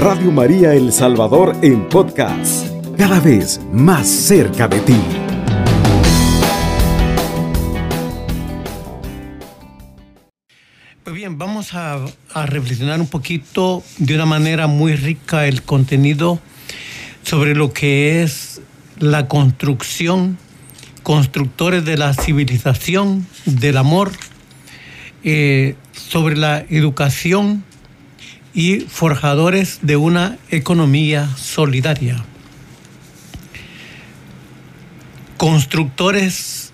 Radio María El Salvador en podcast, cada vez más cerca de ti. Pues bien, vamos a, reflexionar un poquito de una manera muy rica el contenido sobre lo que es la construcción, constructores de la civilización, del amor, eh, sobre la educación y forjadores de una economía solidaria. Constructores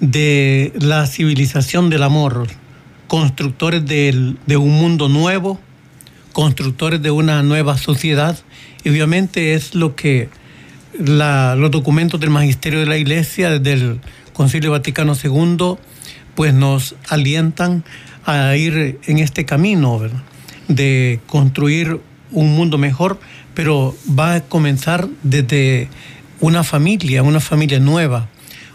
de la civilización del amor, constructores del- de un mundo nuevo, constructores de una nueva sociedad. Y obviamente es lo que los documentos del magisterio de la Iglesia, desde el Concilio Vaticano II, pues nos alientan a ir en este camino ¿verdad? De construir un mundo mejor, pero va a comenzar desde una familia, una familia nueva,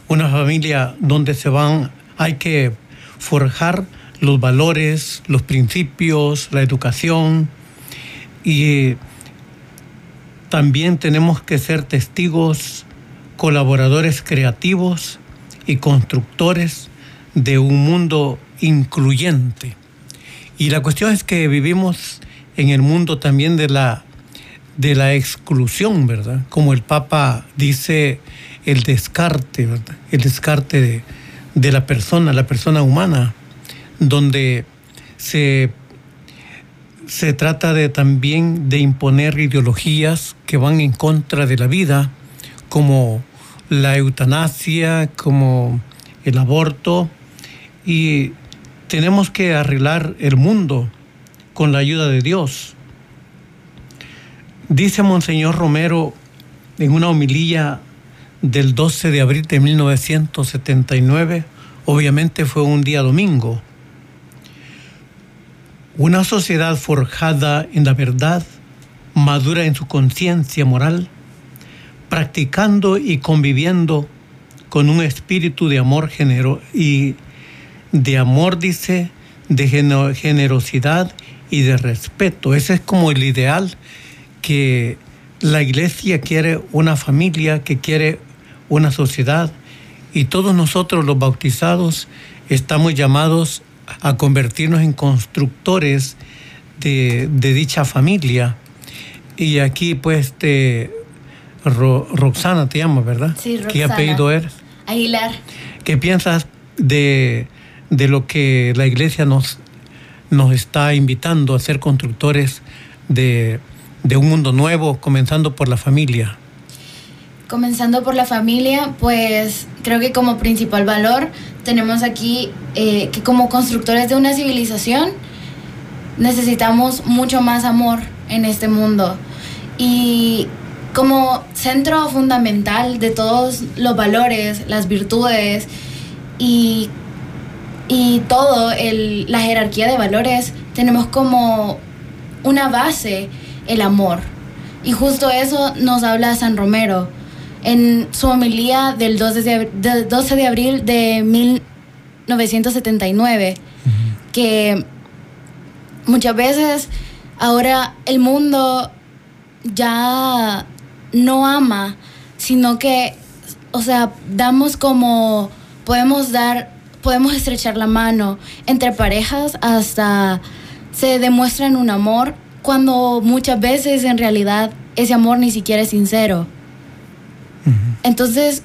una familia donde se van, hay que forjar los valores, los principios, la educación y también tenemos que ser testigos, colaboradores creativos y constructores de un mundo incluyente. Y la cuestión es que vivimos en el mundo también de la, de la exclusión, ¿verdad? Como el Papa dice, el descarte, ¿verdad? El descarte de, de la persona, la persona humana, donde se se trata de también de imponer ideologías que van en contra de la vida, como la eutanasia, como el aborto, y tenemos que arreglar el mundo con la ayuda de Dios. Dice Monseñor Romero en una homilía del 12 de abril de 1979, obviamente fue un día domingo, una sociedad forjada en la verdad, madura en su conciencia moral, practicando y conviviendo con un espíritu de amor genero y de amor, dice, de generosidad y de respeto. Ese es como el ideal que la iglesia quiere una familia, que quiere una sociedad y todos nosotros los bautizados estamos llamados a convertirnos en constructores de, de dicha familia. Y aquí pues te, Ro- Roxana te llama, ¿verdad? Sí, ¿Qué Roxana. apellido eres? Aguilar. ¿Qué piensas de, de lo que la iglesia nos, nos está invitando a ser constructores de, de un mundo nuevo, comenzando por la familia? Comenzando por la familia, pues creo que como principal valor tenemos aquí eh, que como constructores de una civilización necesitamos mucho más amor en este mundo. Y como centro fundamental de todos los valores, las virtudes y, y todo, el- la jerarquía de valores, tenemos como una base el amor. Y justo eso nos habla San Romero en su homilía del 12 de, abri- del 12 de abril de 1979, que muchas veces ahora el mundo ya no ama, sino que, o sea, damos como, podemos dar, podemos estrechar la mano entre parejas hasta se demuestran un amor cuando muchas veces en realidad ese amor ni siquiera es sincero. Entonces,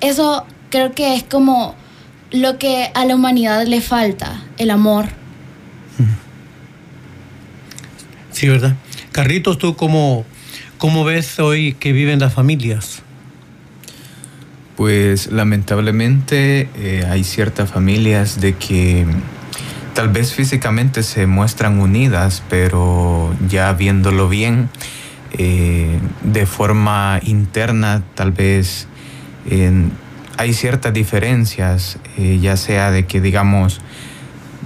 eso creo que es como lo que a la humanidad le falta, el amor. Sí, ¿verdad? Carlitos, ¿tú cómo, cómo ves hoy que viven las familias? Pues lamentablemente eh, hay ciertas familias de que tal vez físicamente se muestran unidas, pero ya viéndolo bien, eh, de forma interna tal vez hay ciertas diferencias, eh, ya sea de que digamos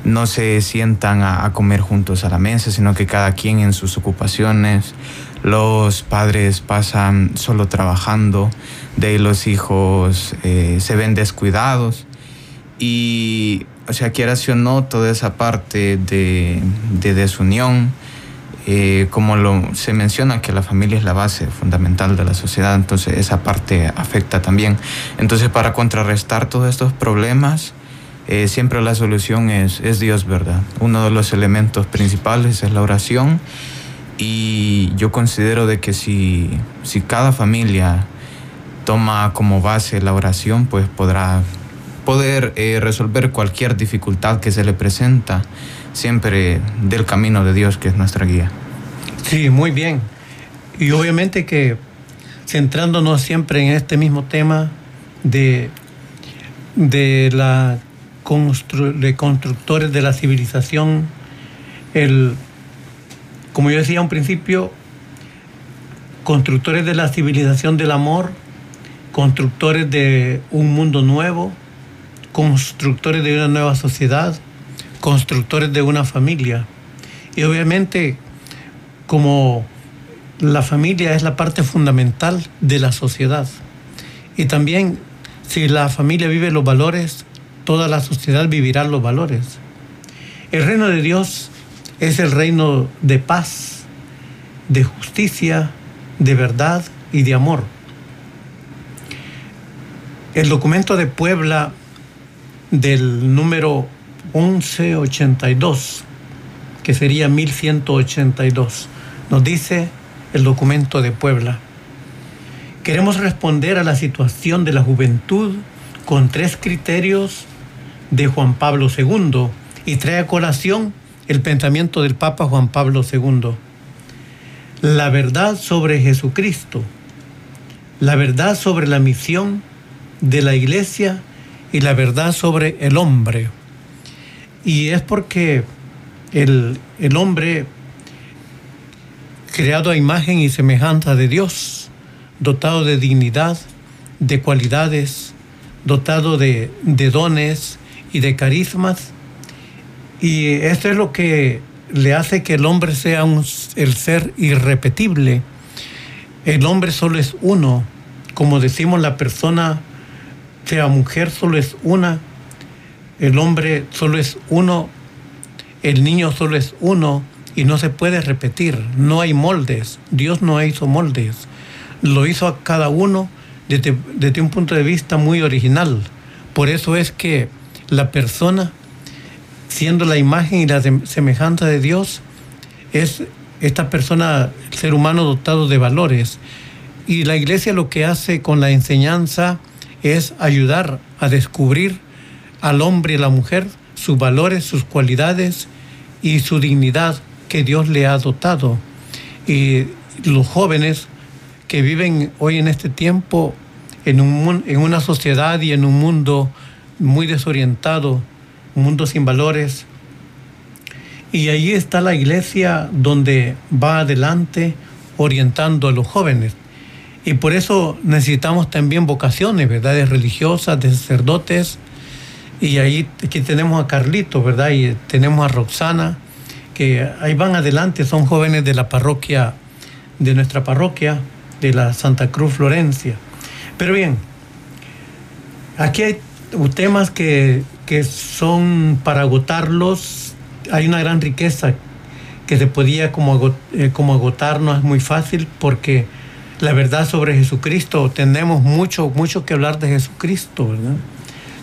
no se sientan a comer juntos a la mesa, sino que cada quien en sus ocupaciones, los padres pasan solo trabajando, de ahí los hijos eh, se ven descuidados y, o sea, quieras o no, toda esa parte de, de desunión eh, como se menciona que la familia es la base fundamental de la sociedad, entonces esa parte afecta también. Entonces para contrarrestar todos estos problemas, eh, siempre la solución es, es Dios, ¿verdad? Uno de los elementos principales es la oración y yo considero de que si, si cada familia toma como base la oración, pues podrá poder eh, resolver cualquier dificultad que se le presenta siempre del camino de Dios que es nuestra guía. Sí, muy bien. Y obviamente que centrándonos siempre en este mismo tema de, de la de constructores de la civilización, el, como yo decía un principio, constructores de la civilización del amor, constructores de un mundo nuevo, constructores de una nueva sociedad, constructores de una familia. Y obviamente, como la familia es la parte fundamental de la sociedad. Y también, si la familia vive los valores, toda la sociedad vivirá los valores. El reino de Dios es el reino de paz, de justicia, de verdad y de amor. El documento de Puebla del número 1182, que sería 1182. Nos dice el documento de Puebla. Queremos responder a la situación de la juventud con tres criterios de Juan Pablo II y trae a colación el pensamiento del Papa Juan Pablo II. La verdad sobre Jesucristo, la verdad sobre la misión de la iglesia y la verdad sobre el hombre. Y es porque el, hombre, creado a imagen y semejanza de Dios, dotado de dignidad, de cualidades, dotado de, dones y de carismas, y esto es lo que le hace que el hombre sea un, el ser irrepetible. El hombre solo es uno, como decimos la persona, sea mujer solo es una, el hombre solo es uno, el niño solo es uno. Y no se puede repetir, no hay moldes, Dios no hizo moldes, lo hizo a cada uno desde, un punto de vista muy original. Por eso es que la persona, siendo la imagen y la semejanza de Dios, es esta persona, el ser humano dotado de valores. Y la iglesia lo que hace con la enseñanza es ayudar a descubrir al hombre y la mujer sus valores, sus cualidades y su dignidad que Dios le ha dotado. Y los jóvenes que viven hoy en este tiempo en, un, en una sociedad y en un mundo muy desorientado, un mundo sin valores. Y ahí está la iglesia donde va adelante orientando a los jóvenes. Y por eso necesitamos también vocaciones, verdades religiosas, de sacerdotes, y ahí aquí tenemos a Carlito, ¿verdad? Y tenemos a Roxana, que ahí van adelante, son jóvenes de la parroquia, de nuestra parroquia, de la Santa Cruz Florencia. Pero bien, aquí hay temas que, son para agotarlos, hay una gran riqueza que se podía como, eh, como agotar, no es muy fácil porque la verdad sobre Jesucristo, tenemos mucho, mucho que hablar de Jesucristo, ¿verdad?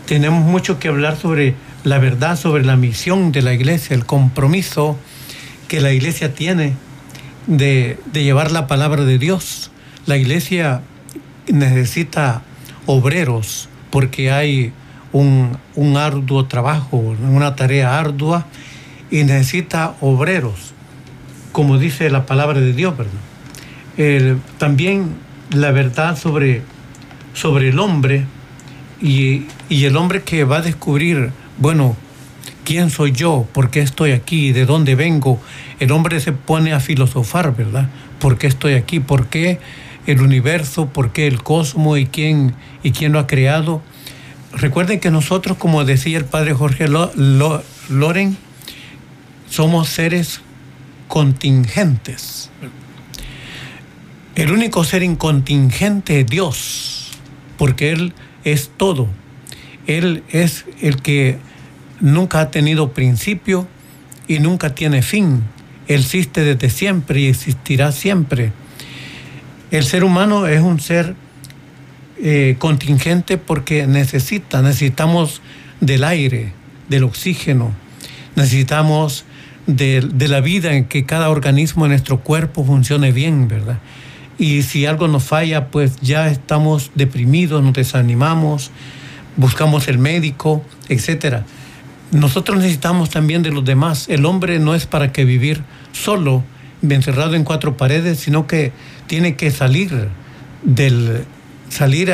tenemos mucho que hablar sobre la verdad, sobre la misión de la iglesia, el compromiso que la iglesia tiene de, llevar la palabra de Dios. La iglesia necesita obreros porque hay un, arduo trabajo, una tarea ardua y necesita obreros, como dice la palabra de Dios, ¿verdad? también la verdad sobre, sobre el hombre y, el hombre que va a descubrir, bueno, ¿quién soy yo? ¿Por qué estoy aquí? ¿De dónde vengo? El hombre se pone a filosofar, ¿verdad? ¿Por qué estoy aquí? ¿Por qué el universo? ¿Por qué el cosmos? ¿Y quién, y quién lo ha creado? Recuerden que nosotros, como decía el padre Jorge Loren, somos seres contingentes. El único ser incontingente es Dios, porque Él es todo. Él es el que nunca ha tenido principio y nunca tiene fin. existe desde siempre y existirá siempre. El ser humano es un ser eh, contingente porque necesita, necesitamos del aire, del oxígeno, necesitamos de, la vida en que cada organismo en nuestro cuerpo funcione bien, ¿verdad? Y si algo nos falla, pues ya estamos deprimidos, nos desanimamos, buscamos el médico, etcétera. Nosotros necesitamos también de los demás. El hombre no es para que vivir solo, encerrado en cuatro paredes, sino que tiene que salir del salir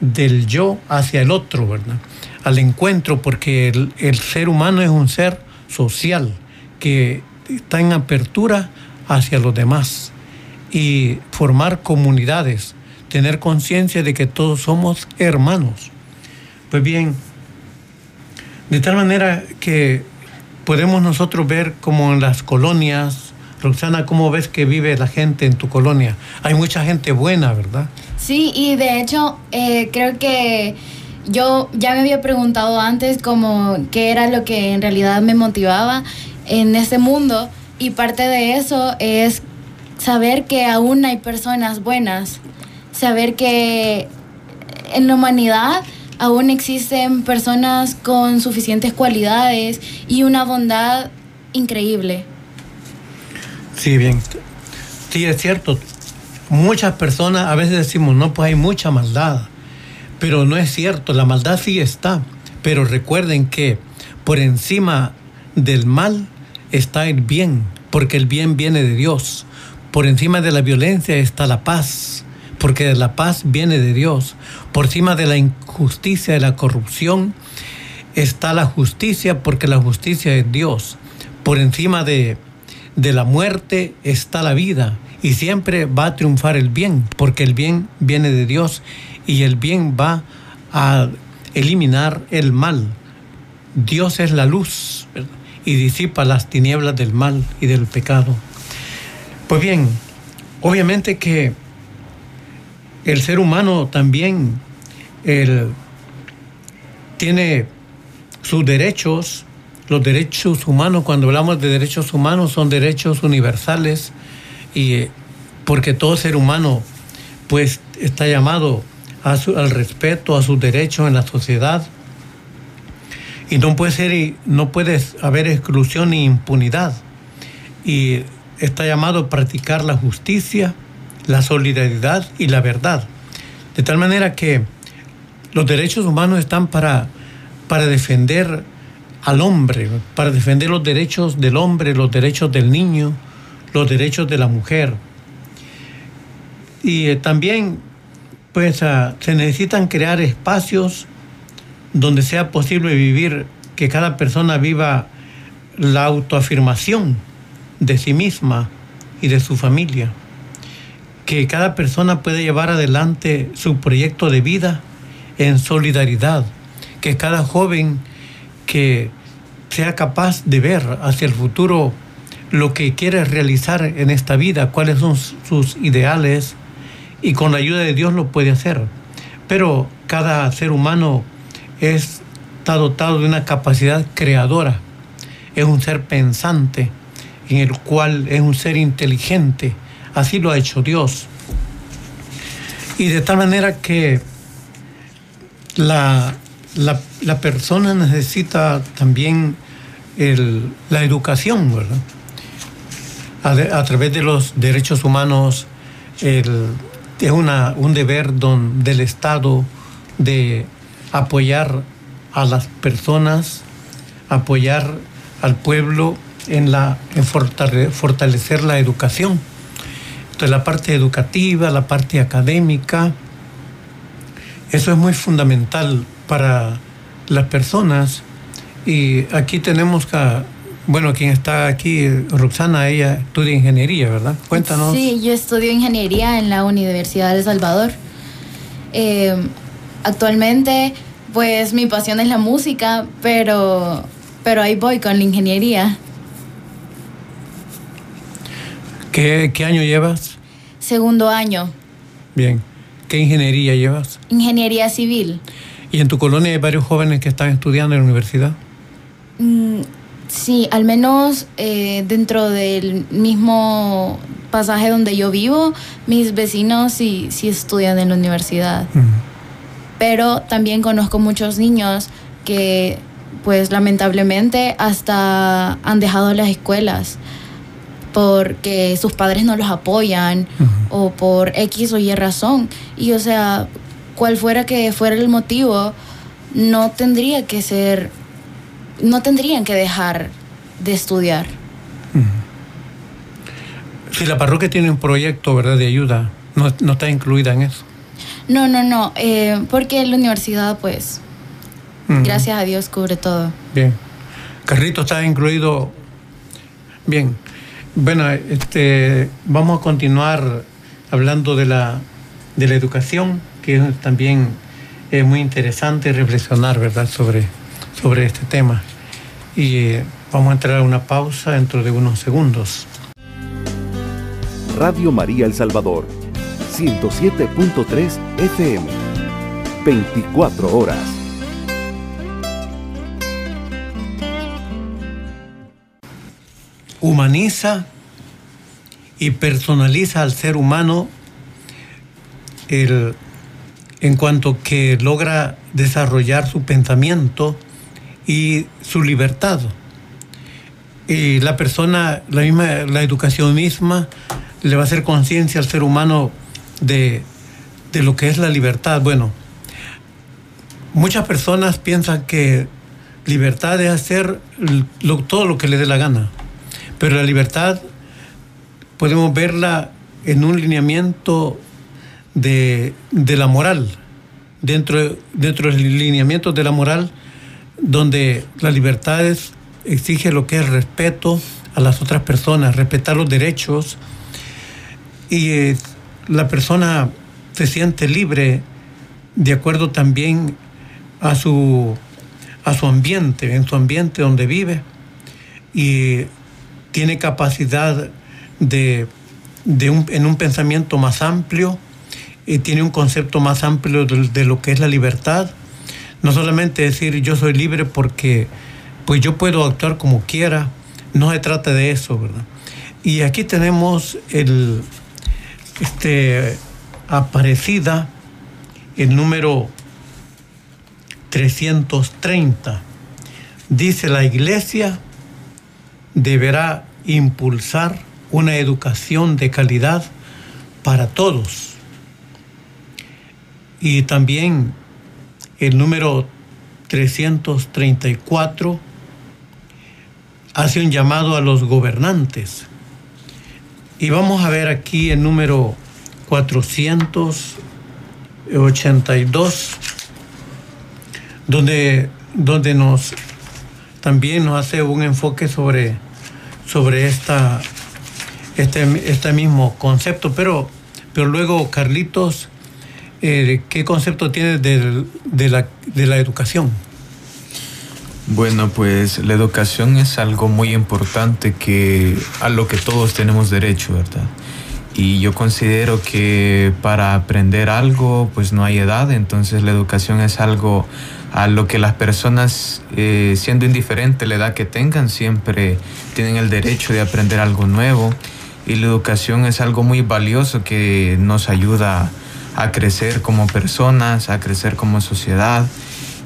del yo hacia el otro, ¿verdad? Al encuentro, porque el, el ser humano es un ser social que está en apertura hacia los demás y formar comunidades, tener conciencia de que todos somos hermanos. Pues bien, de tal manera que podemos nosotros ver como en las colonias, Roxana, ¿cómo ves que vive la gente en tu colonia? Hay mucha gente buena, ¿verdad? Sí, y de hecho eh, creo que yo ya me había preguntado antes como qué era lo que en realidad me motivaba en este mundo y parte de eso es saber que aún hay personas buenas, saber que en la humanidad aún existen personas con suficientes cualidades y una bondad increíble. Sí, bien. Sí, es cierto. Muchas personas a veces decimos, no, pues hay mucha maldad. Pero no es cierto, la maldad sí está. Pero recuerden que por encima del mal está el bien, porque el bien viene de Dios. Por encima de la violencia está la paz, porque la paz viene de Dios. Por encima de la injusticia y la corrupción está la justicia, porque la justicia es Dios. Por encima de, de la muerte está la vida. Y siempre va a triunfar el bien, porque el bien viene de Dios y el bien va a eliminar el mal. Dios es la luz y disipa las tinieblas del mal y del pecado. Pues bien, obviamente que el ser humano también tiene sus derechos, los derechos humanos, cuando hablamos de derechos humanos, son derechos universales y porque todo ser humano pues está llamado al respeto a sus derechos en la sociedad y no puede ser no puede haber exclusión ni impunidad y está llamado a practicar la justicia, la solidaridad y la verdad. De tal manera que los derechos humanos están para, para defender al hombre, para defender los derechos del hombre, los derechos del niño, los derechos de la mujer. Y eh, también pues ah, se necesitan crear espacios donde sea posible vivir, que cada persona viva la autoafirmación de sí misma y de su familia. Que cada persona puede llevar adelante su proyecto de vida en solidaridad. Que cada joven que sea capaz de ver hacia el futuro lo que quiere realizar en esta vida, cuáles son sus ideales y con la ayuda de Dios lo puede hacer. Pero cada ser humano está dotado de una capacidad creadora, es un ser pensante, en el cual es un ser inteligente. Así lo ha hecho Dios. Y de tal manera que la, la, persona necesita también la educación, ¿verdad? A, través de los derechos humanos, es una, un deber del Estado de apoyar a las personas, apoyar al pueblo en, la, en fortalecer la educación. Entonces la parte educativa, la parte académica, eso es muy fundamental para las personas. Y aquí tenemos que, bueno, quien está aquí, Roxana, ella estudia ingeniería, ¿verdad? Cuéntanos. Sí, yo estudio ingeniería en la Universidad de Salvador. Eh, actualmente, pues mi pasión es la música, pero, pero ahí voy con la ingeniería. ¿Qué, año llevas? Segundo año. Bien. ¿Qué ingeniería llevas? Ingeniería civil. ¿Y en tu colonia hay varios jóvenes que están estudiando en la universidad? Mm, Sí, al menos eh, dentro del mismo pasaje donde yo vivo, mis vecinos sí, sí estudian en la universidad. Pero también conozco muchos niños que, pues lamentablemente, hasta han dejado las escuelas porque sus padres no los apoyan o por X o Y razón. Y o sea, cual fuera que fuera el motivo, no tendría que ser, no tendrían que dejar de estudiar. Si la parroquia tiene un proyecto, ¿verdad?, de ayuda, no, está incluida en eso. No, no, no, eh, porque la universidad, pues, gracias a Dios, cubre todo. Bien. Carrito está incluido. Bien. Bueno, este, vamos a continuar hablando de la, de la educación, que también es muy interesante reflexionar, ¿verdad?, sobre, sobre este tema. Y eh, vamos a entrar a una pausa dentro de unos segundos. Radio María El Salvador, 107.3 FM, 24 horas. humaniza y personaliza al ser humano en cuanto que logra desarrollar su pensamiento y su libertad. Y la persona, la misma, la educación misma, le va a hacer conciencia al ser humano de, lo que es la libertad. Bueno, muchas personas piensan que libertad es hacer todo lo que le dé la gana. Pero la libertad podemos verla en un lineamiento de, la moral, dentro, dentro de los lineamientos de la moral, donde la libertad exige lo que es respeto a las otras personas, respetar los derechos y eh, la persona se siente libre de acuerdo también a su, a su ambiente, en su ambiente donde vive y tiene capacidad de, en un pensamiento más amplio, y tiene un concepto más amplio de, lo que es la libertad. No solamente decir yo soy libre porque pues yo puedo actuar como quiera, no se trata de eso, ¿verdad? Y aquí tenemos el este aparecida el número 330. Dice la iglesia deberá impulsar una educación de calidad para todos. Y también el número 334 hace un llamado a los gobernantes. Y vamos a ver aquí el número 482, donde, donde nos también nos hace un enfoque sobre sobre esta, este, este mismo concepto. Pero, pero luego, Carlitos, eh, ¿qué concepto tienes de, la, de la educación? Bueno, pues la educación es algo muy importante que a lo que todos tenemos derecho, ¿verdad? Y yo considero que para aprender algo, pues no hay edad, entonces la educación es algo a lo que las personas, eh, siendo indiferente la edad que tengan, siempre tienen el derecho de aprender algo nuevo. Y la educación es algo muy valioso que nos ayuda a crecer como personas, a crecer como sociedad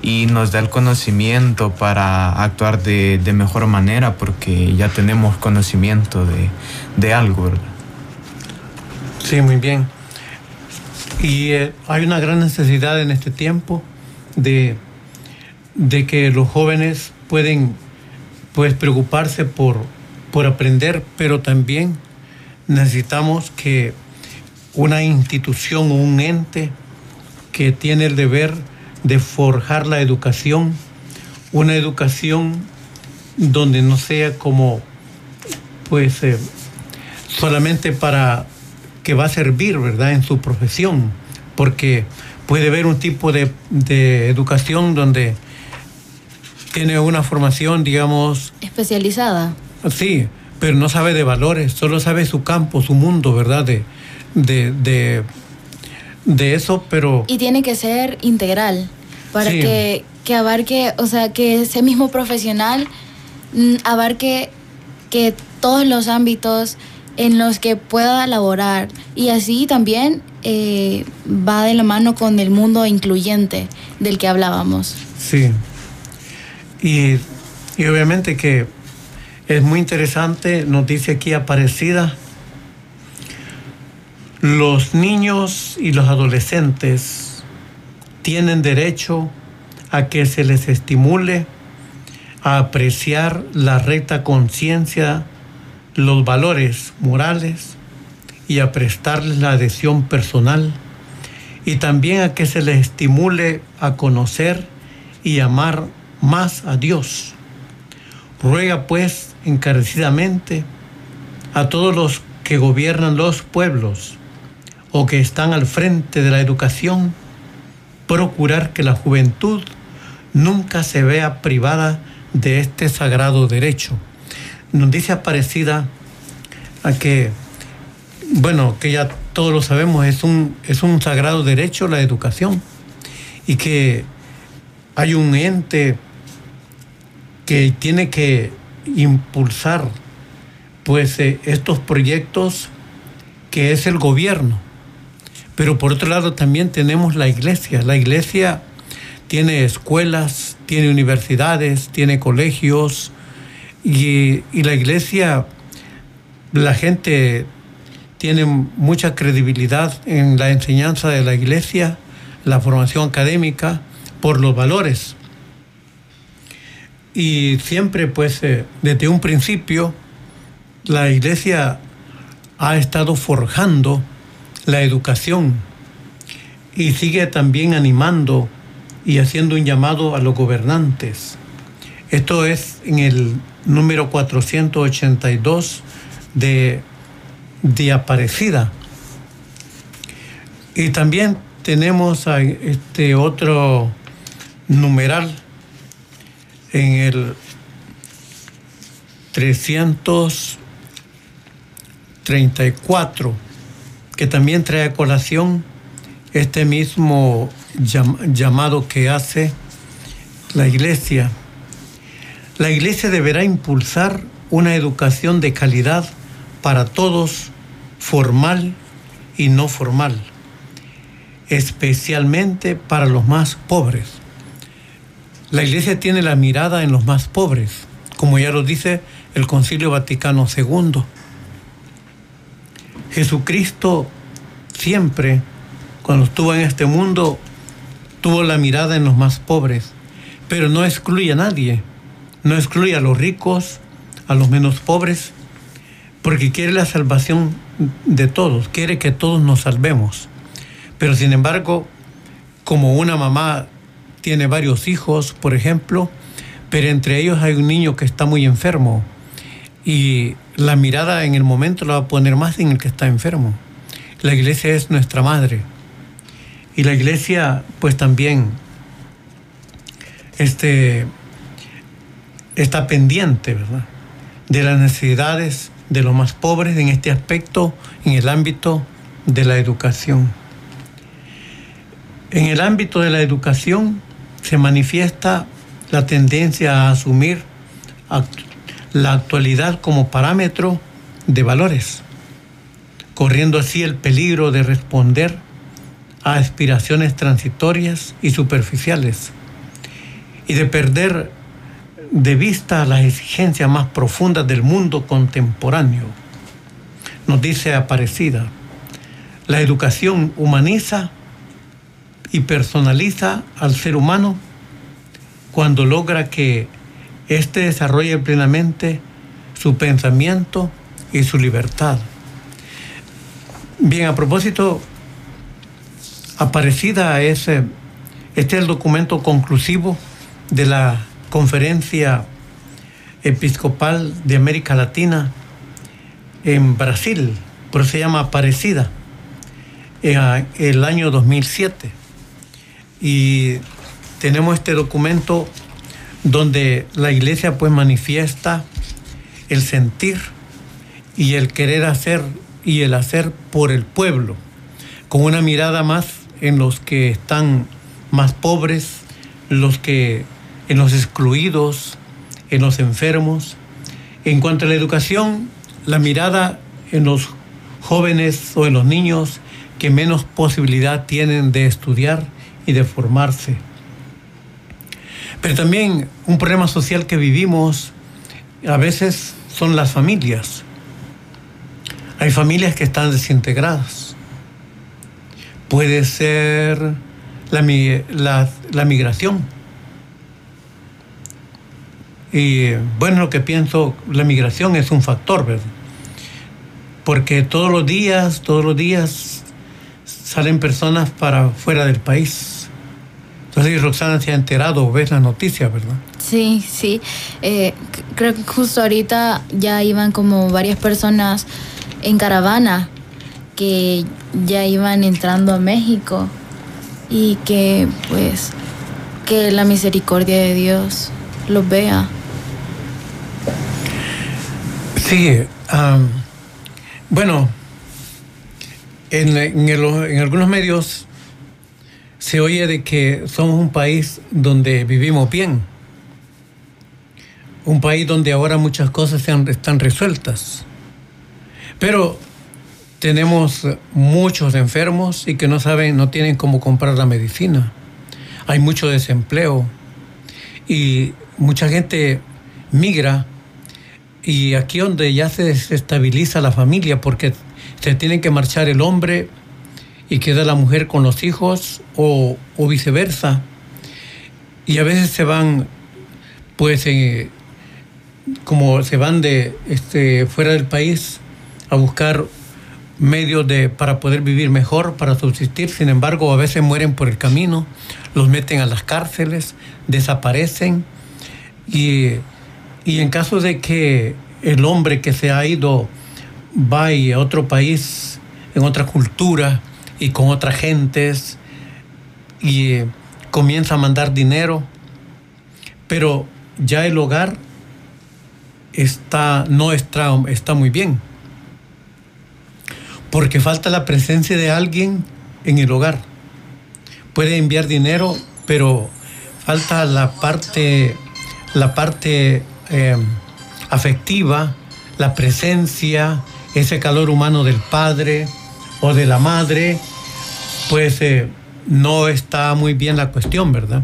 y nos da el conocimiento para actuar de, mejor manera porque ya tenemos conocimiento de, de algo. Sí, muy bien. Y eh, hay una gran necesidad en este tiempo de, de que los jóvenes pueden pues, preocuparse por, por aprender, pero también necesitamos que una institución o un ente que tiene el deber de forjar la educación, una educación donde no sea como pues eh, solamente para que va a servir, ¿verdad?, en su profesión, porque puede haber un tipo de, educación donde tiene una formación, digamos... Especializada. Sí, pero no sabe de valores, solo sabe su campo, su mundo, ¿verdad? De, de, de, eso, pero... Y tiene que ser integral para que, que abarque, o sea, que ese mismo profesional mm, abarque que todos los ámbitos en los que pueda laborar. Y así también eh, va de la mano con el mundo incluyente del que hablábamos. Sí, y, y obviamente que es muy interesante, nos dice aquí Aparecida, los niños y los adolescentes tienen derecho a que se les estimule a apreciar la recta conciencia, los valores morales y a prestarles la adhesión personal y también a que se les estimule a conocer y amar más a Dios. Ruega pues encarecidamente a todos los que gobiernan los pueblos o que están al frente de la educación, procurar que la juventud nunca se vea privada de este sagrado derecho. Nos dice Aparecida a que, bueno, que ya todos lo sabemos, es un, es un sagrado derecho la educación y que hay un ente que tiene que impulsar pues eh, estos proyectos que es el gobierno. Pero por otro lado también tenemos la iglesia. La iglesia tiene escuelas, tiene universidades, tiene colegios y, y la iglesia, la gente tiene mucha credibilidad en la enseñanza de la iglesia, la formación académica, por los valores. Y siempre, pues, eh, desde un principio, la iglesia ha estado forjando la educación y sigue también animando y haciendo un llamado a los gobernantes. Esto es en el número 482 de, de Aparecida. Y también tenemos este otro numeral en el 334, que también trae a colación este mismo llamado que hace la iglesia. La iglesia deberá impulsar una educación de calidad para todos, formal y no formal, especialmente para los más pobres. La iglesia tiene la mirada en los más pobres, como ya lo dice el Concilio Vaticano II. Jesucristo siempre cuando estuvo en este mundo, tuvo la mirada en los más pobres, pero no excluye a nadie, no excluye a los ricos, a los menos pobres, porque quiere la salvación de todos, quiere que todos nos salvemos. Pero sin embargo, como una mamá tiene varios hijos, por ejemplo, pero entre ellos hay un niño que está muy enfermo y la mirada en el momento la va a poner más en el que está enfermo. La iglesia es nuestra madre. Y la iglesia, pues también este, está pendiente, ¿verdad? De las necesidades de los más pobres en este aspecto, en el ámbito de la educación. En el ámbito de la educación se manifiesta la tendencia a asumir la actualidad como parámetro de valores, corriendo así el peligro de responder a aspiraciones transitorias y superficiales y de perder de vista las exigencias más profundas del mundo contemporáneo. Nos dice Aparecida, la educación humaniza y personaliza al ser humano cuando logra que éste desarrolle plenamente su pensamiento y su libertad. Bien, a propósito Aparecida es, este es el documento conclusivo de la Conferencia Episcopal de América Latina en Brasil, por eso se llama Aparecida, en el año 2007. Y tenemos este documento donde la iglesia pues manifiesta el sentir y el querer hacer y el hacer por el pueblo, con una mirada más en los que están más pobres, los que, en los excluidos, en los enfermos. En cuanto a la educación, la mirada en los jóvenes o en los niños que menos posibilidad tienen de estudiar y de formarse. Pero también un problema social que vivimos a veces son las familias. Hay familias que están desintegradas. Puede ser la, la, migración. Y bueno, lo que pienso, la migración es un factor, ¿verdad? Porque todos los días, todos los días salen personas para fuera del país. Entonces Roxana se ha enterado, ves la noticia, ¿verdad? Sí, sí. Eh, creo que justo ahorita ya iban como varias personas en caravana que ya iban entrando a México y que pues que la misericordia de Dios los vea. Sí, bueno, en, en, algunos medios se oye de que somos un país donde vivimos bien, un país donde ahora muchas cosas están resueltas, pero tenemos muchos enfermos y que no saben, no tienen cómo comprar la medicina. Hay mucho desempleo y mucha gente migra. Y aquí donde ya se desestabiliza la familia porque se tiene que marchar el hombre y queda la mujer con los hijos o, viceversa. Y a veces se van, pues, eh, como se van de este, fuera del país a buscar medios de, para poder vivir mejor, para subsistir. Sin embargo, a veces mueren por el camino, los meten a las cárceles, desaparecen. Y, y en caso de que el hombre que se ha ido vaya a otro país, en otra cultura y con otras gentes, y eh, comienza a mandar dinero, pero ya el hogar está, no está, está muy bien porque falta la presencia de alguien en el hogar. Puede enviar dinero, pero falta la parte, la parte eh, afectiva, la presencia, ese calor humano del padre o de la madre, pues eh, no está muy bien la cuestión, ¿verdad?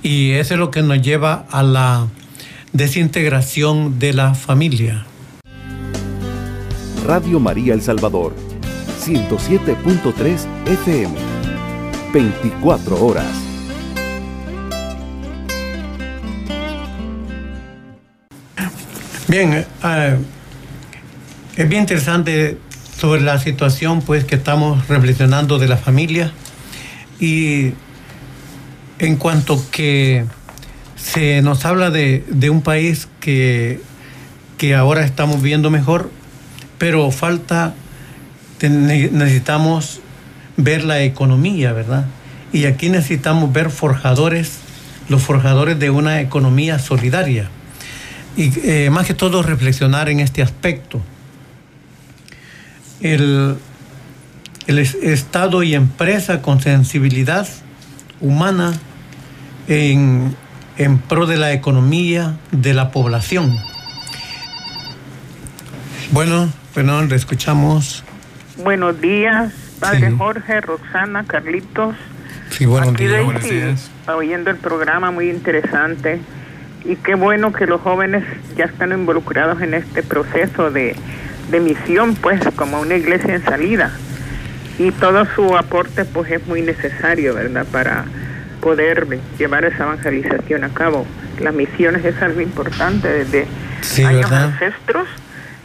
Y eso es lo que nos lleva a la desintegración de la familia. Radio María El Salvador 107.3 FM. 24 horas. Bien, eh, es bien interesante sobre la situación pues que estamos reflexionando de la familia y en cuanto que se nos habla de, de un país que, que ahora estamos viendo mejor, pero falta necesitamos ver la economía, ¿verdad? Y aquí necesitamos ver forjadores, los forjadores de una economía solidaria. Y eh, más que todo reflexionar en este aspecto. El, el Estado y empresa con sensibilidad humana en, en pro de la economía de la población. Bueno, bueno, le escuchamos. Buenos días, Padre Jorge, Roxana, Carlitos. Sí, buenos días. buenos días. Oyendo el programa, muy interesante. Y qué bueno que los jóvenes ya están involucrados en este proceso de, de misión, pues, como una iglesia en salida. Y todo su aporte, pues, es muy necesario, ¿verdad?, para poder llevar esa evangelización a cabo. Las misiones es algo importante desde años ancestros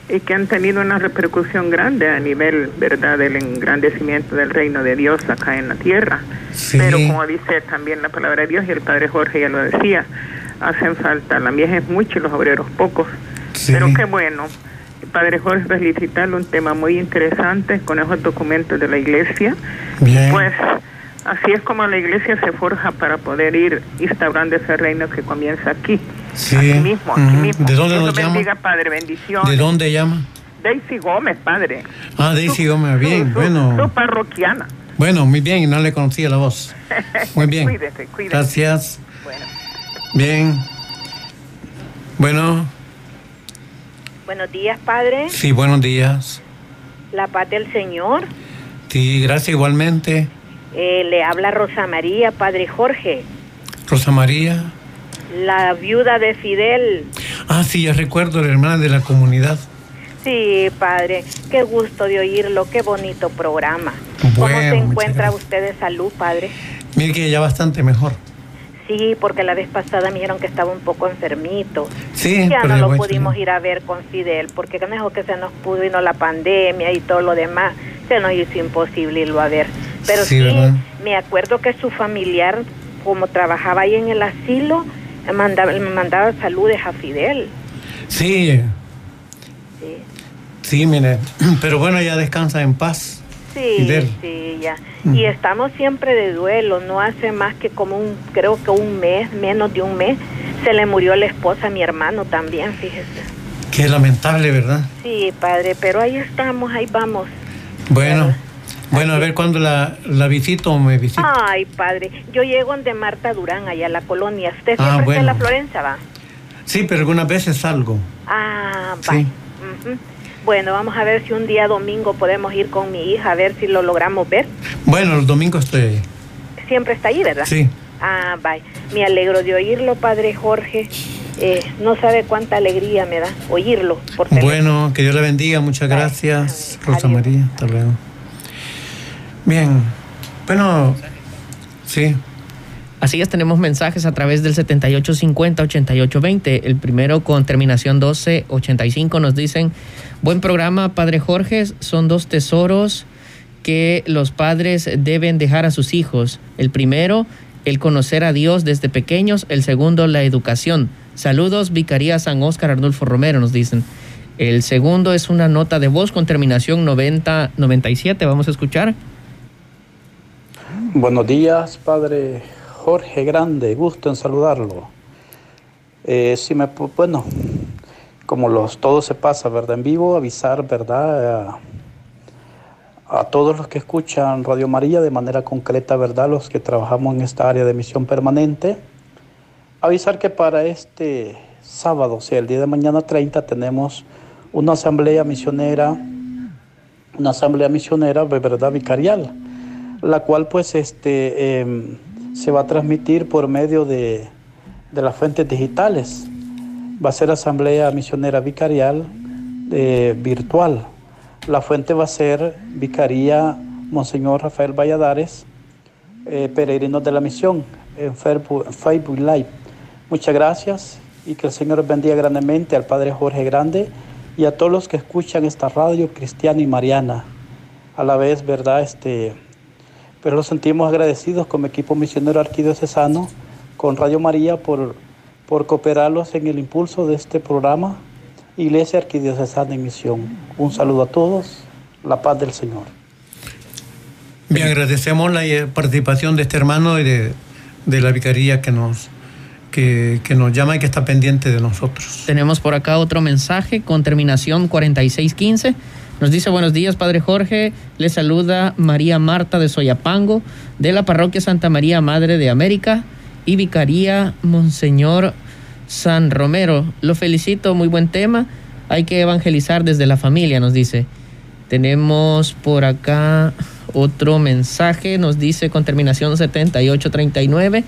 y que han tenido una repercusión grande a nivel, ¿verdad?, del engrandecimiento del reino de Dios acá en la tierra. Pero como dice también la palabra de Dios y el Padre Jorge ya lo decía, hacen falta, la mies es mucho y los obreros pocos. Pero qué bueno, Padre Jorge, felicitarle un tema muy interesante con esos documentos de la iglesia. Pues así es como la iglesia se forja para poder ir instaurando ese reino que comienza aquí. Sí. Aquí mismo, aquí mismo. ¿De dónde nos llama? Padre, bendición. ¿De dónde llama? Daisy Gómez, Padre. Ah, Daisy Gómez, bien, bueno. Su parroquiana. Bueno, muy bien, no le conocía la voz. Muy bien. cuídese, cuídese. Gracias. Bueno. Bien. Bueno. Buenos días, Padre. Sí, buenos días. La paz del Señor. Sí, gracias igualmente. Eh, le habla Rosa María, Padre Jorge. Rosa María. La viuda de Fidel. Ah, sí, ya recuerdo, la hermana de la comunidad. Sí, padre, qué gusto de oírlo, qué bonito programa. ¿Cómo se encuentra usted de salud, padre? Mire que ya bastante mejor. Sí, porque la vez pasada me dijeron que estaba un poco enfermito. Sí, ya no lo pudimos ir a ver con Fidel, porque mejor que se nos pudo vino la pandemia y todo lo demás, se nos hizo imposible irlo a ver. Pero sí, me acuerdo que su familiar, como trabajaba ahí en el asilo, me mandaba, me mandaba saludes a Fidel. Sí. Sí. Sí, mire, pero bueno, ya descansa en paz. Sí, sí, ya. Mm. Y estamos siempre de duelo, no hace más que como un, creo que un mes, menos de un mes, se le murió la esposa a mi hermano también, fíjese. Qué lamentable, ¿verdad? Sí, padre, pero ahí estamos, ahí vamos. Bueno. Bueno, a ver cuándo la, la visito o me visito. Ay, padre, yo llego donde Marta Durán, allá a la colonia. ¿Usted ah, siempre está en la Florencia, va? Sí, pero algunas veces salgo. Ah, va. Sí. Bueno, vamos a ver si un día domingo podemos ir con mi hija a ver si lo logramos ver. Bueno, los domingos estoy ahí. Siempre está ahí, ¿verdad? Sí. Ah, bye. Me alegro de oírlo, padre Jorge. Eh, no sabe cuánta alegría me da oírlo. Por bueno, que Dios le bendiga. Muchas gracias, Rosa María. Hasta luego. Bien. Bueno, sí. Así es, tenemos mensajes a través del 7850-8820. El primero con terminación 1285 nos dicen, buen programa, Padre Jorge, son dos tesoros que los padres deben dejar a sus hijos. El primero, el conocer a Dios desde pequeños. El segundo, la educación. Saludos, Vicaría San Óscar Arnulfo Romero, nos dicen. El segundo es una nota de voz con terminación 9097. Vamos a escuchar. Buenos días, Padre Jorge Grande, gusto en saludarlo. Eh, si me, bueno, como los, todo se pasa, ¿verdad? En vivo, avisar, ¿verdad? A, todos los que escuchan Radio María de manera concreta, ¿verdad? Los que trabajamos en esta área de misión permanente. Avisar que para este sábado, o sea, el día de mañana 30, tenemos una asamblea misionera, una asamblea misionera, ¿verdad? Vicarial, la cual pues este... Em, se va a transmitir por medio de, las fuentes digitales. Va a ser Asamblea Misionera Vicarial eh, virtual. La fuente va a ser Vicaría Monseñor Rafael Valladares, eh, Peregrinos de la Misión, en Facebook Live. Muchas gracias y que el Señor bendiga grandemente al Padre Jorge Grande y a todos los que escuchan esta radio cristiana y mariana. A la vez, ¿verdad? Este, pero nos sentimos agradecidos como equipo misionero arquidiocesano con Radio María por, por cooperarlos en el impulso de este programa Iglesia Arquidiocesana en Misión. Un saludo a todos, la paz del Señor. Bien, agradecemos la eh, participación de este hermano y de, la vicaría que nos, que, que, nos llama y que está pendiente de nosotros. Tenemos por acá otro mensaje con terminación 4615. Nos dice buenos días, Padre Jorge. Le saluda María Marta de Soyapango, de la parroquia Santa María Madre de América y Vicaría Monseñor San Romero. Lo felicito, muy buen tema. Hay que evangelizar desde la familia, nos dice. Tenemos por acá otro mensaje, nos dice con terminación 7839.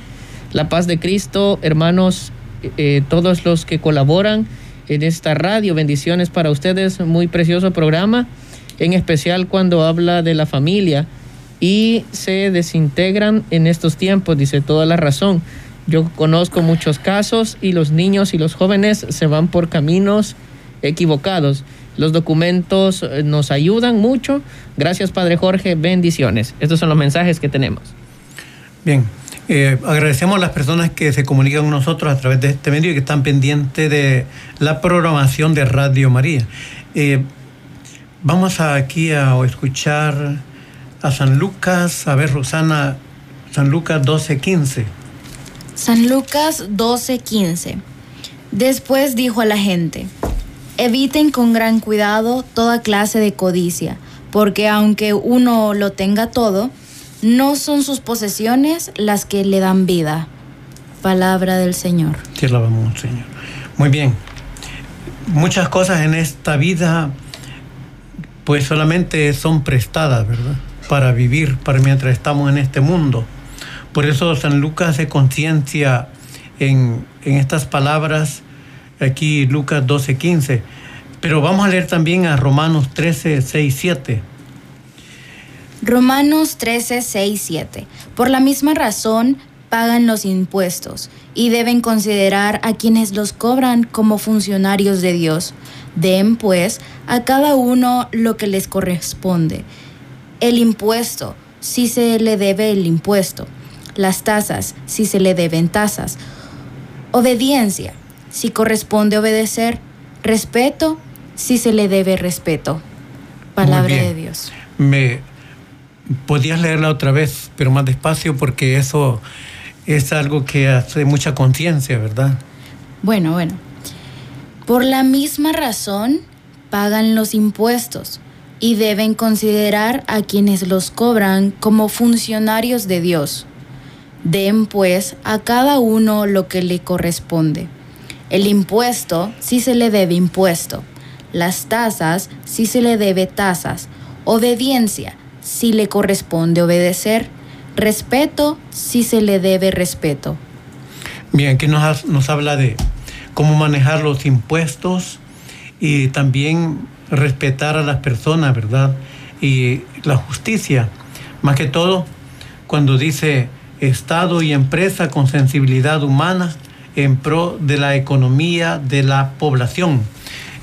La paz de Cristo, hermanos, eh, todos los que colaboran en esta radio. Bendiciones para ustedes, muy precioso programa, en especial cuando habla de la familia y se desintegran en estos tiempos, dice toda la razón. Yo conozco muchos casos y los niños y los jóvenes se van por caminos equivocados. Los documentos eh, nos ayudan mucho. Gracias, Padre Jorge. Bendiciones. Estos son los mensajes que tenemos. Bien, eh, agradecemos a las personas que se comunican con nosotros a través de este medio y que están pendientes de la programación de Radio María. Eh, vamos aquí a escuchar a San Lucas, a ver Rosana, San Lucas 12:15. San Lucas 12:15. Después dijo a la gente, eviten con gran cuidado toda clase de codicia, porque aunque uno lo tenga todo, no son sus posesiones las que le dan vida. Palabra del Señor. Te alabamos, Señor. Muy bien. Muchas cosas en esta vida pues solamente son prestadas, ¿verdad? Para vivir, para mientras estamos en este mundo. Por eso San Lucas hace conciencia en, en, estas palabras, aquí Lucas 12, 15. Pero vamos a leer también a Romanos 13, 6, 7. Romanos 13, 6, 7. Por la misma razón pagan los impuestos y deben considerar a quienes los cobran como funcionarios de Dios. Den, pues, a cada uno lo que les corresponde. El impuesto, si se le debe el impuesto. Las tasas, si se le deben tasas. Obediencia, si corresponde obedecer. Respeto, si se le debe respeto. Palabra de Dios. Me podías leerla otra vez, pero más despacio porque eso es algo que hace mucha conciencia, ¿verdad? Bueno, bueno. Por la misma razón, pagan los impuestos y deben considerar a quienes los cobran como funcionarios de Dios. Den pues a cada uno lo que le corresponde. El impuesto si se le debe impuesto. Las tasas si se le debe tasas. Obediencia si le corresponde obedecer respeto si se le debe respeto. Bien, aquí nos, nos habla de cómo manejar los impuestos y también respetar a las personas, ¿verdad? Y la justicia. Más que todo, cuando dice Estado y empresa con sensibilidad humana en pro de la economía de la población.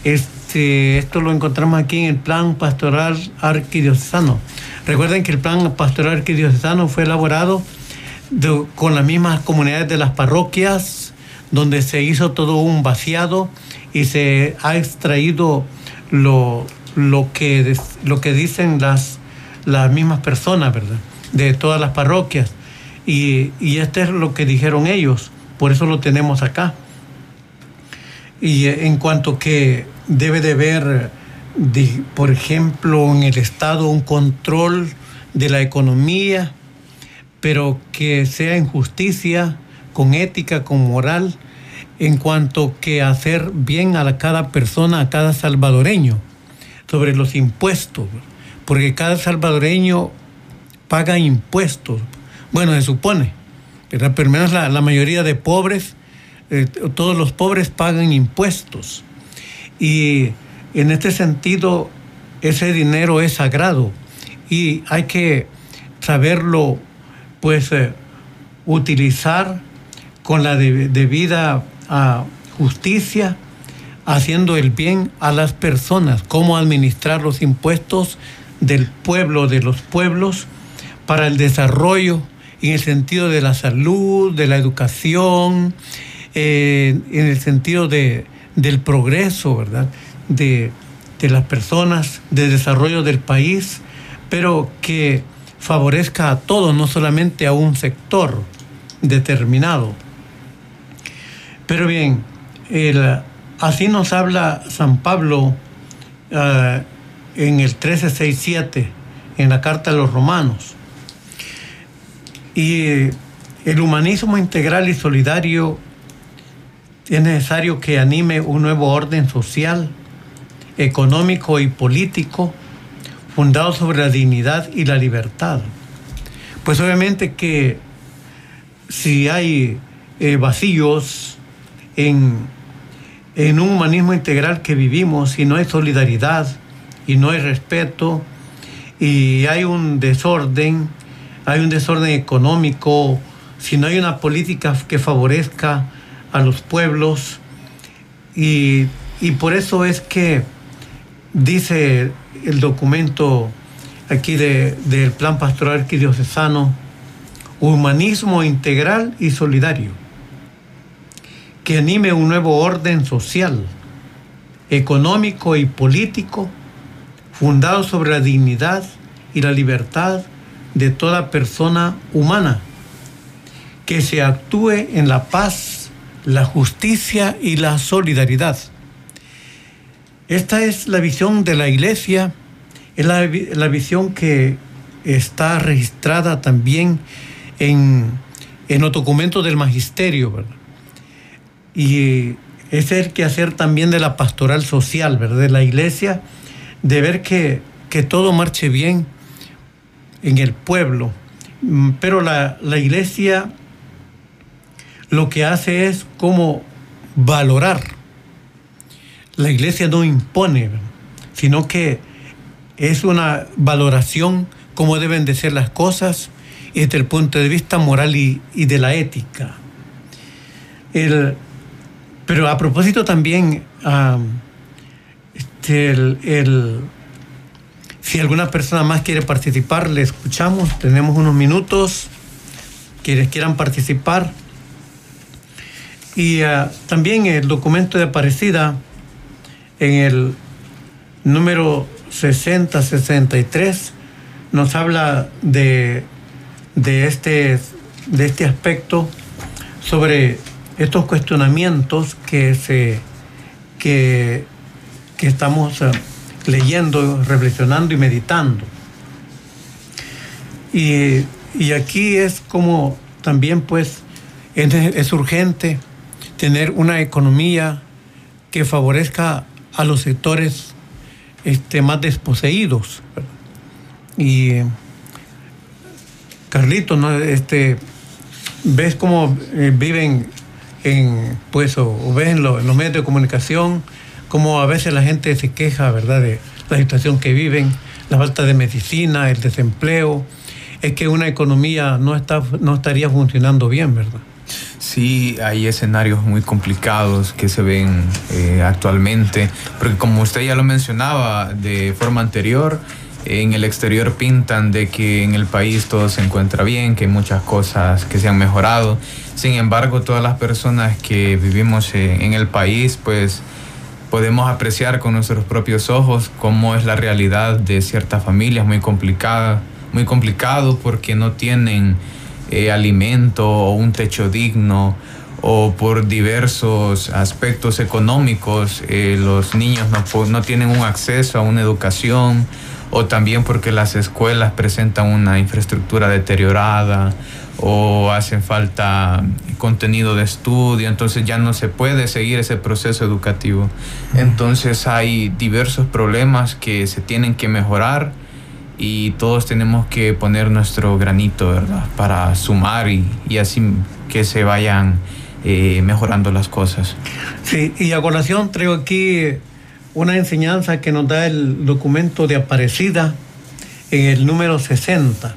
Este, esto lo encontramos aquí en el Plan Pastoral Arquidiocesano. Recuerden que el plan pastoral arquidiocesano fue elaborado con las mismas comunidades de las parroquias, donde se hizo todo un vaciado y se ha extraído lo, lo, que, lo que dicen las, las mismas personas, ¿verdad? De todas las parroquias. Y, y este es lo que dijeron ellos, por eso lo tenemos acá. Y en cuanto que debe de ver por ejemplo, en el Estado un control de la economía, pero que sea en justicia, con ética, con moral, en cuanto que hacer bien a cada persona, a cada salvadoreño, sobre los impuestos, porque cada salvadoreño paga impuestos. Bueno, se supone, pero al menos la, mayoría de pobres, eh, todos los pobres pagan impuestos. Y en este sentido, ese dinero es sagrado y hay que saberlo, pues, eh, utilizar con la debida ah, justicia, haciendo el bien a las personas, cómo administrar los impuestos del pueblo, de los pueblos, para el desarrollo en el sentido de la salud, de la educación, eh, en el sentido de, del progreso, ¿verdad? de, las personas, de desarrollo del país, pero que favorezca a todos, no solamente a un sector determinado. Pero bien, así nos habla San Pablo eh, en el 1367, en la Carta a los Romanos. Y el humanismo integral y solidario es necesario que anime un nuevo orden social económico y político fundado sobre la dignidad y la libertad. Pues obviamente que si hay eh, vacíos en, un humanismo integral que vivimos y no hay solidaridad y no hay respeto y hay un desorden, hay un desorden económico, si no hay una política que favorezca a los pueblos y, y por eso es que dice el documento aquí del Plan Pastoral Arquidiocesano, humanismo integral y solidario, que anime un nuevo orden social, económico y político, fundado sobre la dignidad y la libertad de toda persona humana, que se actúe en la paz, la justicia y la solidaridad esta es la visión de la iglesia, es la, visión que está registrada también en, los documentos del magisterio. Y es el quehacer también de la pastoral social, ¿verdad? De la iglesia, de ver que, que todo marche bien en el pueblo. Mm, pero la, la iglesia lo que hace es como valorar. La iglesia no impone, sino que es una valoración cómo deben de ser las cosas desde el punto de vista moral y, de la ética. Pero a propósito también, este, si alguna persona más quiere participar, le escuchamos, tenemos unos minutos, quienes quieran participar. Y ah, también el documento de Aparecida, en el número 60-63, nos habla de, de, este, de este aspecto sobre estos cuestionamientos que, se, que, que estamos ah, leyendo, reflexionando y meditando. Y, y aquí es como también pues es, es urgente tener una economía que favorezca a los sectores este, más desposeídos. Y Carlito, ¿no? este, ves cómo eh, viven en, pues, o, ves en, los medios de comunicación, cómo a veces la gente se queja, ¿verdad?, de la situación que viven, la falta de medicina, el desempleo, es que una economía no, está, no estaría funcionando bien, ¿verdad? Sí, hay escenarios muy complicados que se ven eh, actualmente, porque como usted ya lo mencionaba de forma anterior, en el exterior pintan de que en el país todo se encuentra bien, que hay muchas cosas que se han mejorado. Sin embargo, todas las personas que vivimos en el país, pues podemos apreciar con nuestros propios ojos cómo es la realidad de ciertas familias muy complicada, muy complicado porque no tienen eh, alimento o un techo digno o por diversos aspectos económicos eh, los niños no, no tienen un acceso a una educación o también porque las escuelas presentan una infraestructura deteriorada o hacen falta contenido de estudio, entonces ya no se puede seguir ese proceso educativo. Entonces hay diversos problemas que se tienen que mejorar y todos tenemos que poner nuestro granito, ¿verdad? Para sumar y, así que se vayan eh, mejorando las cosas. Sí, y a colación traigo aquí una enseñanza que nos da el documento de Aparecida en el número 60.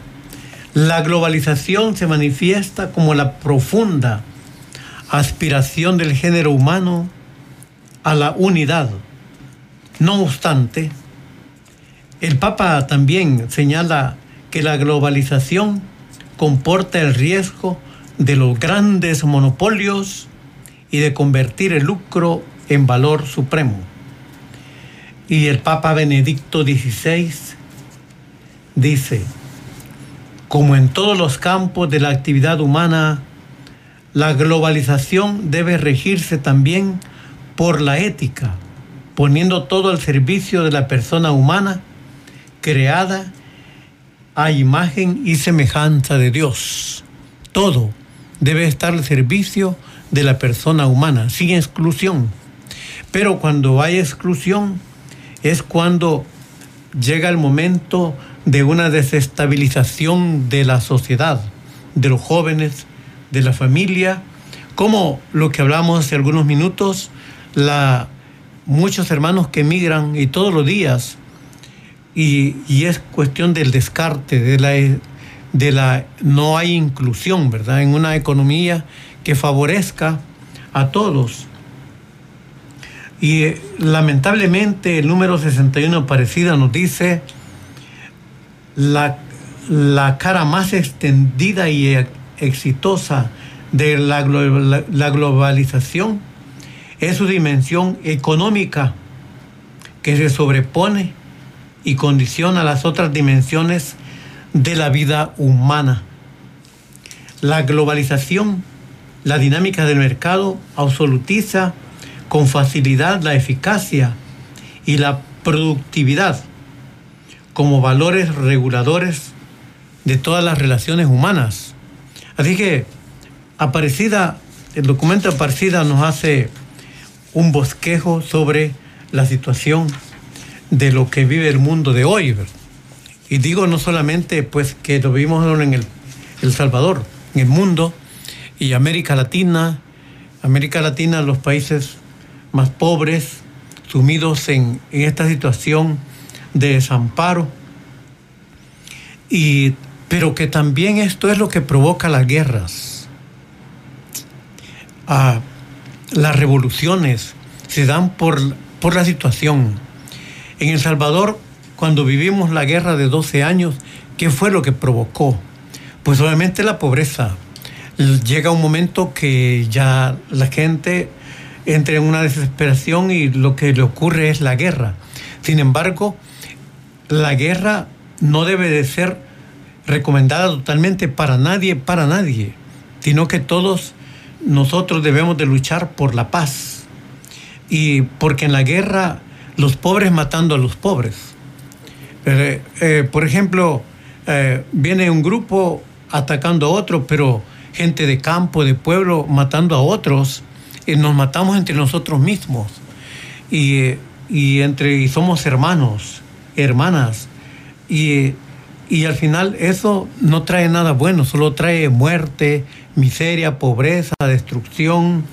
La globalización se manifiesta como la profunda aspiración del género humano a la unidad. No obstante, el Papa también señala que la globalización comporta el riesgo de los grandes monopolios y de convertir el lucro en valor supremo. Y el Papa Benedicto XVI dice, como en todos los campos de la actividad humana, la globalización debe regirse también por la ética, poniendo todo al servicio de la persona humana creada a imagen y semejanza de Dios. Todo debe estar al servicio de la persona humana, sin exclusión. Pero cuando hay exclusión es cuando llega el momento de una desestabilización de la sociedad, de los jóvenes, de la familia, como lo que hablamos hace algunos minutos, muchos hermanos que emigran y todos los días y, es cuestión del descarte, de la, de la, no hay inclusión, ¿verdad? En una economía que favorezca a todos. Y eh, lamentablemente el número 61 parecida nos dice la, la cara más extendida y e, exitosa de la, la globalización es su dimensión económica que se sobrepone y condiciona las otras dimensiones de la vida humana. La globalización, la dinámica del mercado absolutiza con facilidad la eficacia y la productividad como valores reguladores de todas las relaciones humanas. Así que Aparecida, el documento Aparecida nos hace un bosquejo sobre la situación de lo que vive el mundo de hoy. Y digo no solamente pues que lo vivimos en el, el Salvador, en el mundo y América Latina, América Latina, los países más pobres, sumidos en, en esta situación de desamparo. Y, pero que también esto es lo que provoca las guerras. Ah, las revoluciones se dan por, por la situación. En El Salvador, cuando vivimos la guerra de 12 años, ¿qué fue lo que provocó? Pues obviamente la pobreza. Llega un momento que ya la gente entra en una desesperación y lo que le ocurre es la guerra. Sin embargo, la guerra no debe de ser recomendada totalmente para nadie, para nadie, sino que todos nosotros debemos de luchar por la paz. Y porque en la guerra los pobres matando a los pobres. Eh, eh, por ejemplo, eh, viene un grupo atacando a otro, pero gente de campo, de pueblo, matando a otros, nos matamos entre nosotros mismos. Y, y entre, y somos hermanos, hermanas. Y, y al final eso no trae nada bueno, solo trae muerte, miseria, pobreza, destrucción,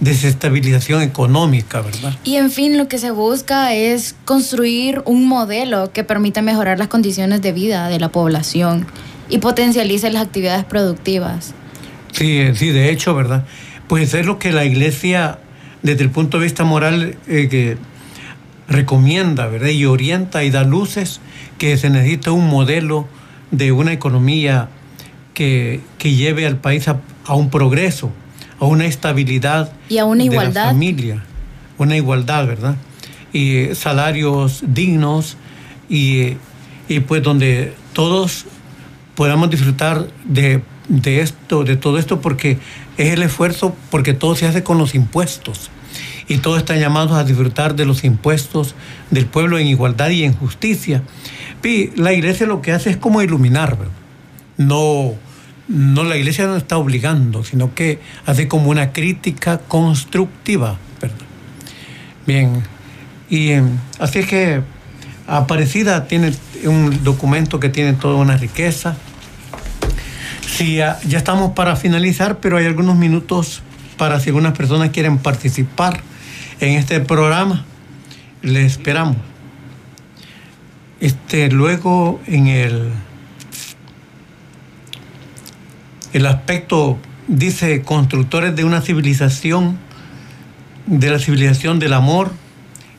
desestabilización económica, ¿verdad? Y en fin, lo que se busca es construir un modelo que permita mejorar las condiciones de vida de la población y potencialice las actividades productivas. Sí, sí, de hecho, ¿verdad? Pues es lo que la iglesia, desde el punto de vista moral, eh, que recomienda, ¿verdad? Y orienta y da luces que se necesita un modelo de una economía que, que lleve al país a, a un progreso, a una estabilidad y a una igualdad. de la familia, una igualdad, ¿verdad? Y salarios dignos y, y pues donde todos podamos disfrutar de, de, esto, de todo esto, porque es el esfuerzo, porque todo se hace con los impuestos. Y todos están llamados a disfrutar de los impuestos del pueblo en igualdad y en justicia. Y la iglesia lo que hace es como iluminar, no no la iglesia no está obligando, sino que hace como una crítica constructiva. Bien, y eh, así es que Aparecida tiene un documento que tiene toda una riqueza. Sí, ya, estamos para finalizar, pero hay algunos minutos para si algunas personas quieren participar en este programa. Les esperamos. Este, luego en el el aspecto, dice, constructores de una civilización, de la civilización del amor.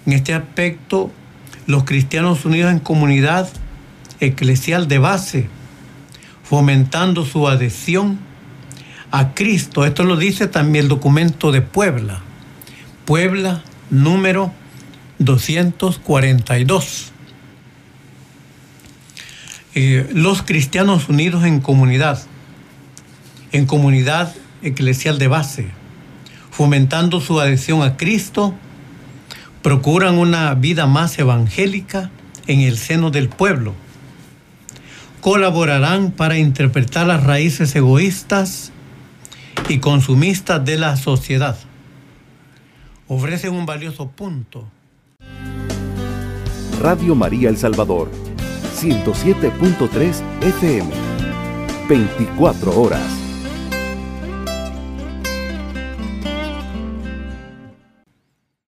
En este aspecto, los cristianos unidos en comunidad eclesial de base, fomentando su adhesión a Cristo. Esto lo dice también el documento de Puebla. Puebla número 242. Eh, los cristianos unidos en comunidad en comunidad eclesial de base, fomentando su adhesión a Cristo, procuran una vida más evangélica en el seno del pueblo. Colaborarán para interpretar las raíces egoístas y consumistas de la sociedad. Ofrecen un valioso punto. Radio María El Salvador, 107.3 FM, 24 horas.